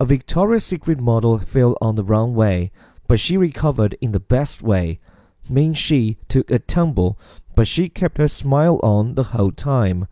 A Victoria's Secret model fell on the wrong way, but she recovered in the best way. Ming Xi took a tumble, but she kept her smile on the whole time.